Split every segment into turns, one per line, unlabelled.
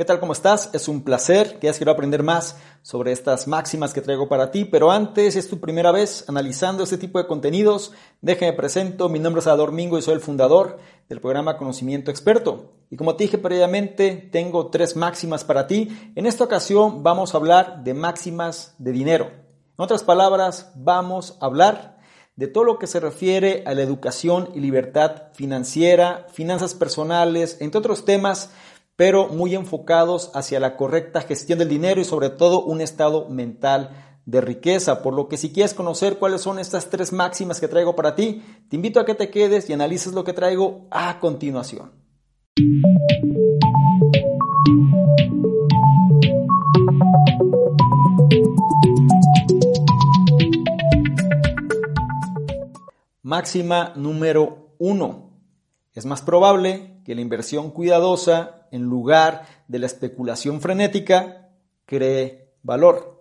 ¿Qué tal? ¿Cómo estás? Es un placer hayas querido aprender más sobre estas máximas que traigo para ti, pero antes, es tu primera vez analizando este tipo de contenidos, déjame presento, mi nombre es Ador Mingo y soy el fundador del programa Conocimiento Experto. Y como te dije previamente, tengo tres máximas para ti. En esta ocasión vamos a hablar de máximas de dinero. En otras palabras, vamos a hablar de todo lo que se refiere a la educación y libertad financiera, finanzas personales, entre otros temas, pero muy enfocados hacia la correcta gestión del dinero y sobre todo un estado mental de riqueza. Por lo que si quieres conocer cuáles son estas tres máximas que traigo para ti, te invito a que te quedes y analices lo que traigo a continuación. Máxima número uno. Es más probable que la inversión cuidadosa, en lugar de la especulación frenética, cree valor.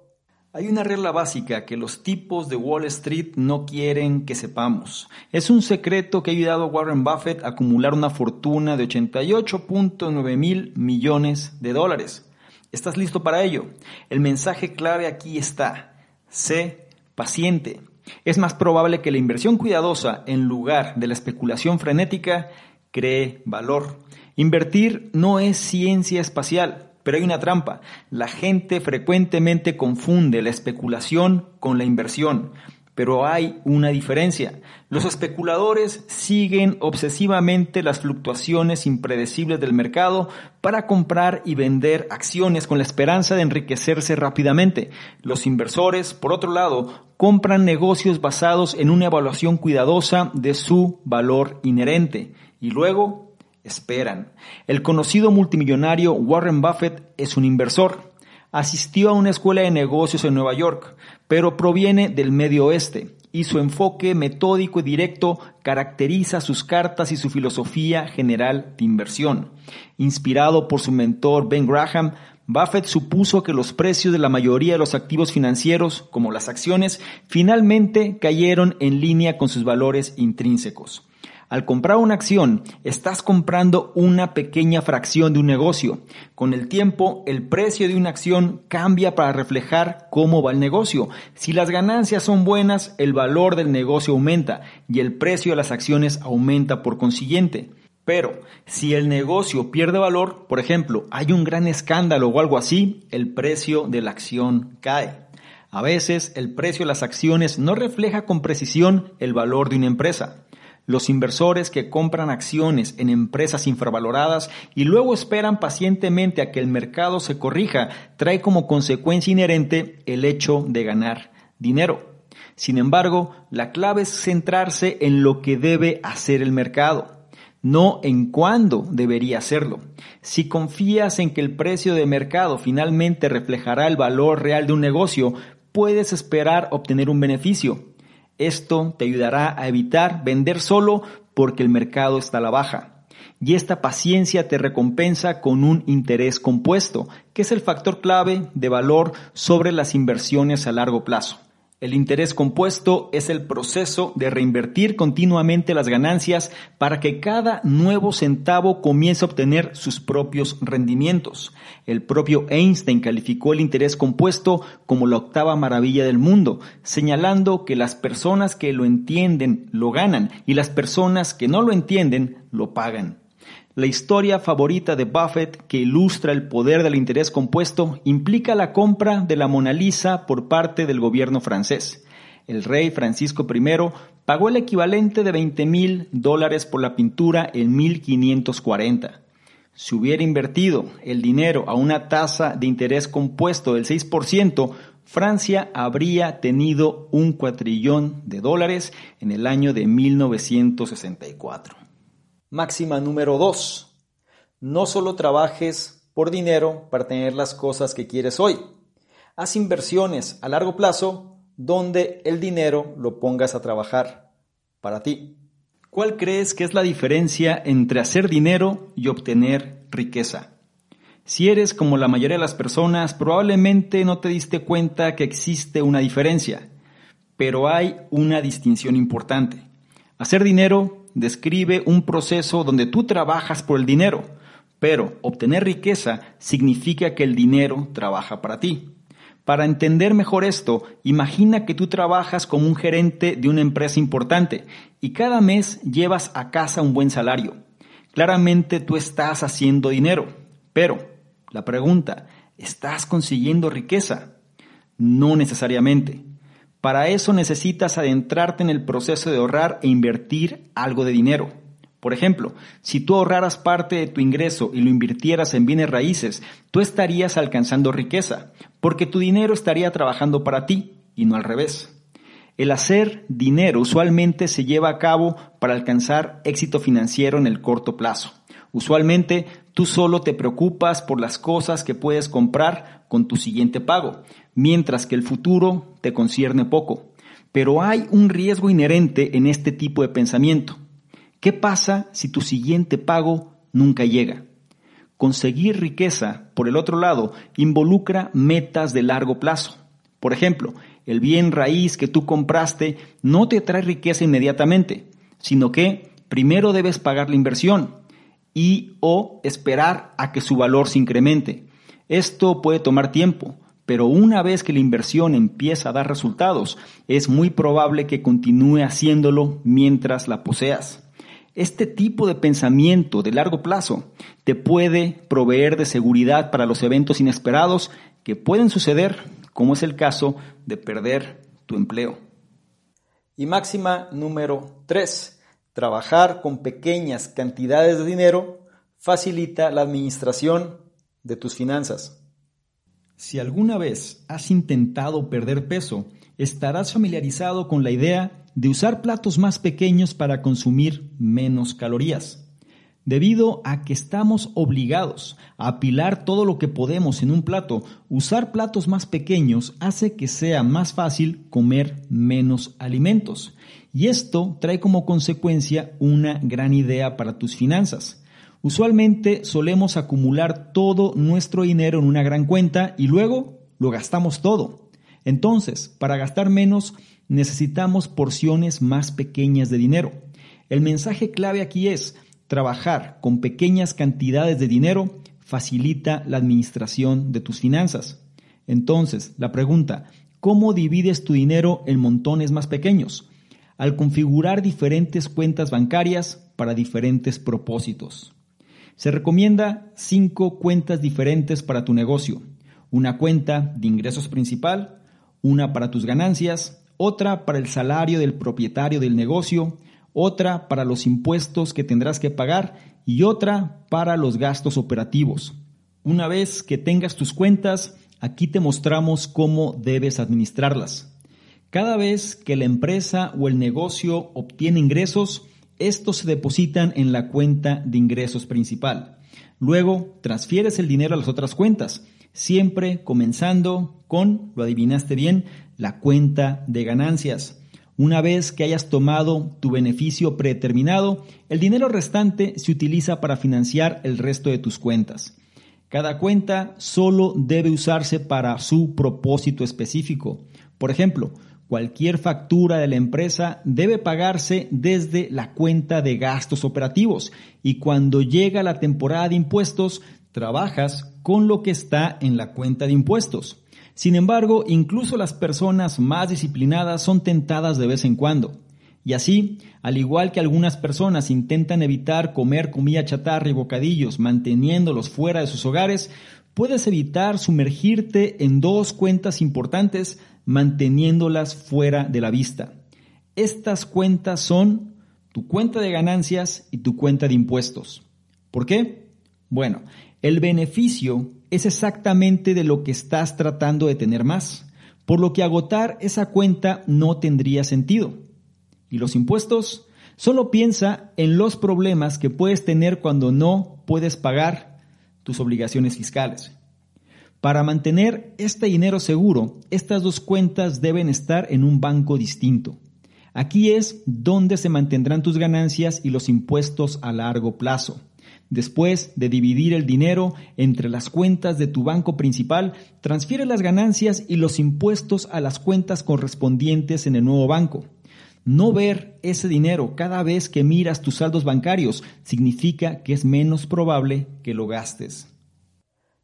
Hay una regla básica que los tipos de Wall Street no quieren que sepamos. Es un secreto que ha ayudado a Warren Buffett a acumular una fortuna de 88.9 mil millones de dólares. ¿Estás listo para ello? El mensaje clave aquí está. Sé paciente. Es más probable que la inversión cuidadosa, en lugar de la especulación frenética, cree valor. Invertir no es ciencia espacial pero hay una trampa. La gente frecuentemente confunde la especulación con la inversión. Pero hay una diferencia. Los especuladores siguen obsesivamente las fluctuaciones impredecibles del mercado para comprar y vender acciones con la esperanza de enriquecerse rápidamente. Los inversores, por otro lado, compran negocios basados en una evaluación cuidadosa de su valor inherente y luego esperan. El conocido multimillonario Warren Buffett es un inversor. Asistió a una escuela de negocios en Nueva York, pero proviene del medio oeste y su enfoque metódico y directo caracteriza sus cartas y su filosofía general de inversión. Inspirado por su mentor Ben Graham, Buffett supuso que los precios de la mayoría de los activos financieros, como las acciones, finalmente cayeron en línea con sus valores intrínsecos. Al comprar una acción, estás comprando una pequeña fracción de un negocio. Con el tiempo, el precio de una acción cambia para reflejar cómo va el negocio. Si las ganancias son buenas, el valor del negocio aumenta y el precio de las acciones aumenta por consiguiente. Pero si el negocio pierde valor, por ejemplo, hay un gran escándalo o algo así, el precio de la acción cae. A veces el precio de las acciones no refleja con precisión el valor de una empresa. Los inversores que compran acciones en empresas infravaloradas y luego esperan pacientemente a que el mercado se corrija trae como consecuencia inherente el hecho de ganar dinero. Sin embargo, la clave es centrarse en lo que debe hacer el mercado, no en cuándo debería hacerlo. Si confías en que el precio de mercado finalmente reflejará el valor real de un negocio, puedes esperar obtener un beneficio. Esto te ayudará a evitar vender solo porque el mercado está a la baja. Y esta paciencia te recompensa con un interés compuesto, que es el factor clave de valor sobre las inversiones a largo plazo. El interés compuesto es el proceso de reinvertir continuamente las ganancias para que cada nuevo centavo comience a obtener sus propios rendimientos. El propio Einstein calificó el interés compuesto como la octava maravilla del mundo, señalando que las personas que lo entienden lo ganan y las personas que no lo entienden lo pagan. La historia favorita de Buffett que ilustra el poder del interés compuesto implica la compra de la Mona Lisa por parte del gobierno francés. El rey Francisco I pagó el equivalente de 20 mil dólares por la pintura en 1540. Si hubiera invertido el dinero a una tasa de interés compuesto del 6%, Francia habría tenido un cuatrillón de dólares en el año de 1964. Máxima número 2. No solo trabajes por dinero para tener las cosas que quieres hoy. Haz inversiones a largo plazo donde el dinero lo pongas a trabajar para ti. ¿Cuál crees que es la diferencia entre hacer dinero y obtener riqueza? Si eres como la mayoría de las personas, probablemente no te diste cuenta que existe una diferencia, pero hay una distinción importante. Hacer dinero describe un proceso donde tú trabajas por el dinero, pero obtener riqueza significa que el dinero trabaja para ti. Para entender mejor esto, imagina que tú trabajas como un gerente de una empresa importante y cada mes llevas a casa un buen salario. Claramente tú estás haciendo dinero, pero la pregunta, ¿estás consiguiendo riqueza? No necesariamente. Para eso necesitas adentrarte en el proceso de ahorrar e invertir algo de dinero. Por ejemplo, si tú ahorraras parte de tu ingreso y lo invirtieras en bienes raíces, tú estarías alcanzando riqueza, porque tu dinero estaría trabajando para ti y no al revés. El hacer dinero usualmente se lleva a cabo para alcanzar éxito financiero en el corto plazo. Usualmente tú solo te preocupas por las cosas que puedes comprar con tu siguiente pago, mientras que el futuro te concierne poco. Pero hay un riesgo inherente en este tipo de pensamiento. ¿Qué pasa si tu siguiente pago nunca llega? Conseguir riqueza, por el otro lado, involucra metas de largo plazo. Por ejemplo, el bien raíz que tú compraste no te trae riqueza inmediatamente, sino que primero debes pagar la inversión y o esperar a que su valor se incremente. Esto puede tomar tiempo, pero una vez que la inversión empieza a dar resultados, es muy probable que continúe haciéndolo mientras la poseas. Este tipo de pensamiento de largo plazo te puede proveer de seguridad para los eventos inesperados que pueden suceder, como es el caso de perder tu empleo. Y máxima número 3. Trabajar con pequeñas cantidades de dinero facilita la administración de tus finanzas. Si alguna vez has intentado perder peso, estarás familiarizado con la idea de usar platos más pequeños para consumir menos calorías. Debido a que estamos obligados a apilar todo lo que podemos en un plato, usar platos más pequeños hace que sea más fácil comer menos alimentos. Y esto trae como consecuencia una gran idea para tus finanzas. Usualmente solemos acumular todo nuestro dinero en una gran cuenta y luego lo gastamos todo. Entonces, para gastar menos, necesitamos porciones más pequeñas de dinero. El mensaje clave aquí es, trabajar con pequeñas cantidades de dinero facilita la administración de tus finanzas. Entonces, la pregunta, ¿cómo divides tu dinero en montones más pequeños? Al configurar diferentes cuentas bancarias para diferentes propósitos. Se recomienda cinco cuentas diferentes para tu negocio. Una cuenta de ingresos principal, una para tus ganancias, otra para el salario del propietario del negocio, otra para los impuestos que tendrás que pagar y otra para los gastos operativos. Una vez que tengas tus cuentas, aquí te mostramos cómo debes administrarlas. Cada vez que la empresa o el negocio obtiene ingresos, estos se depositan en la cuenta de ingresos principal. Luego transfieres el dinero a las otras cuentas, siempre comenzando con, lo adivinaste bien, la cuenta de ganancias. Una vez que hayas tomado tu beneficio predeterminado, el dinero restante se utiliza para financiar el resto de tus cuentas. Cada cuenta solo debe usarse para su propósito específico. Por ejemplo, cualquier factura de la empresa debe pagarse desde la cuenta de gastos operativos y cuando llega la temporada de impuestos, trabajas con lo que está en la cuenta de impuestos. Sin embargo, incluso las personas más disciplinadas son tentadas de vez en cuando. Y así, al igual que algunas personas intentan evitar comer comida chatarra y bocadillos manteniéndolos fuera de sus hogares, puedes evitar sumergirte en dos cuentas importantes manteniéndolas fuera de la vista. Estas cuentas son tu cuenta de ganancias y tu cuenta de impuestos. ¿Por qué? Bueno, el beneficio es exactamente de lo que estás tratando de tener más, por lo que agotar esa cuenta no tendría sentido. ¿Y los impuestos? Solo piensa en los problemas que puedes tener cuando no puedes pagar tus obligaciones fiscales. Para mantener este dinero seguro, estas dos cuentas deben estar en un banco distinto. Aquí es donde se mantendrán tus ganancias y los impuestos a largo plazo.
Después de dividir el dinero entre las cuentas de tu banco principal, transfiere las ganancias y los impuestos a las cuentas correspondientes en el nuevo banco. No ver ese dinero cada vez que miras tus saldos bancarios significa que es menos probable que lo gastes.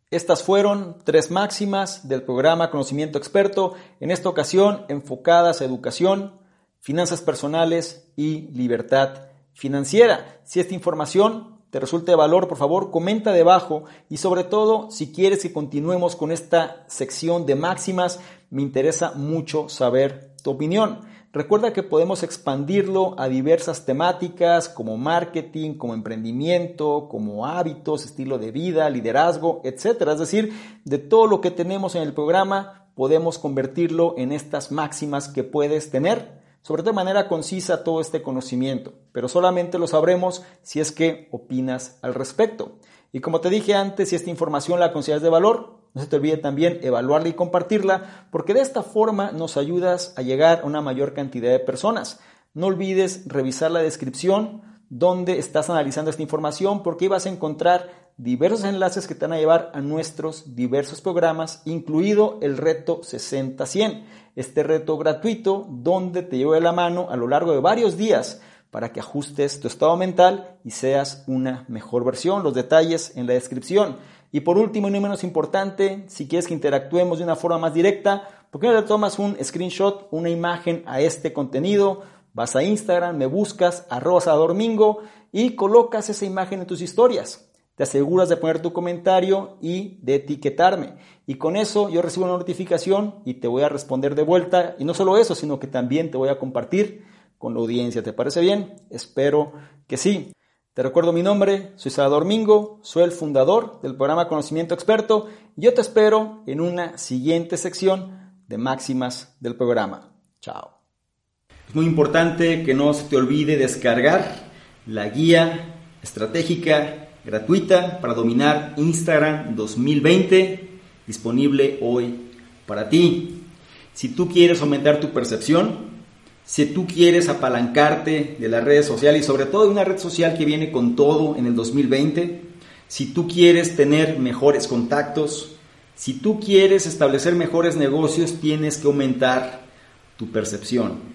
Estas fueron tres máximas del programa Conocimiento Experto, en esta ocasión enfocadas a educación, finanzas personales y libertad financiera. Si esta información te resulta de valor, por favor, comenta debajo y sobre todo, si quieres que continuemos con esta sección de máximas, me interesa mucho saber tu opinión. Recuerda que podemos expandirlo a diversas temáticas como marketing, como emprendimiento, como hábitos, estilo de vida, liderazgo, etc. Es decir, de todo lo que tenemos en el programa, podemos convertirlo en estas máximas que puedes tener, sobre todo de manera concisa todo este conocimiento, pero solamente lo sabremos si es que opinas al respecto. Y como te dije antes, si esta información la consideras de valor, no se te olvide también evaluarla y compartirla, porque de esta forma nos ayudas a llegar a una mayor cantidad de personas. No olvides revisar la descripción donde estás analizando esta información, porque vas a encontrar diversos enlaces que te van a llevar a nuestros diversos programas, incluido el reto 60-100, este reto gratuito donde te llevo de la mano a lo largo de varios días para que ajustes tu estado mental y seas una mejor versión. Los detalles en la descripción. Y por último y no menos importante, si quieres que interactuemos de una forma más directa, ¿por qué no le tomas un screenshot, una imagen a este contenido? Vas a Instagram, me buscas, arroba domingo y colocas esa imagen en tus historias. Te aseguras de poner tu comentario y de etiquetarme. Y con eso yo recibo una notificación y te voy a responder de vuelta. Y no solo eso, sino que también te voy a compartir con la audiencia. ¿Te parece bien? Espero que sí. Te recuerdo mi nombre, soy Salvador Mingo, soy el fundador del programa Conocimiento Experto y yo te espero en una siguiente sección de máximas del programa. Chao. Es muy importante que no se te olvide descargar la guía estratégica gratuita para dominar Instagram 2020 disponible hoy para ti. Si tú quieres aumentar tu percepción, si tú quieres apalancarte de las redes sociales y sobre todo de una red social que viene con todo en el 2020, si tú quieres tener mejores contactos, si tú quieres establecer mejores negocios, tienes que aumentar tu percepción.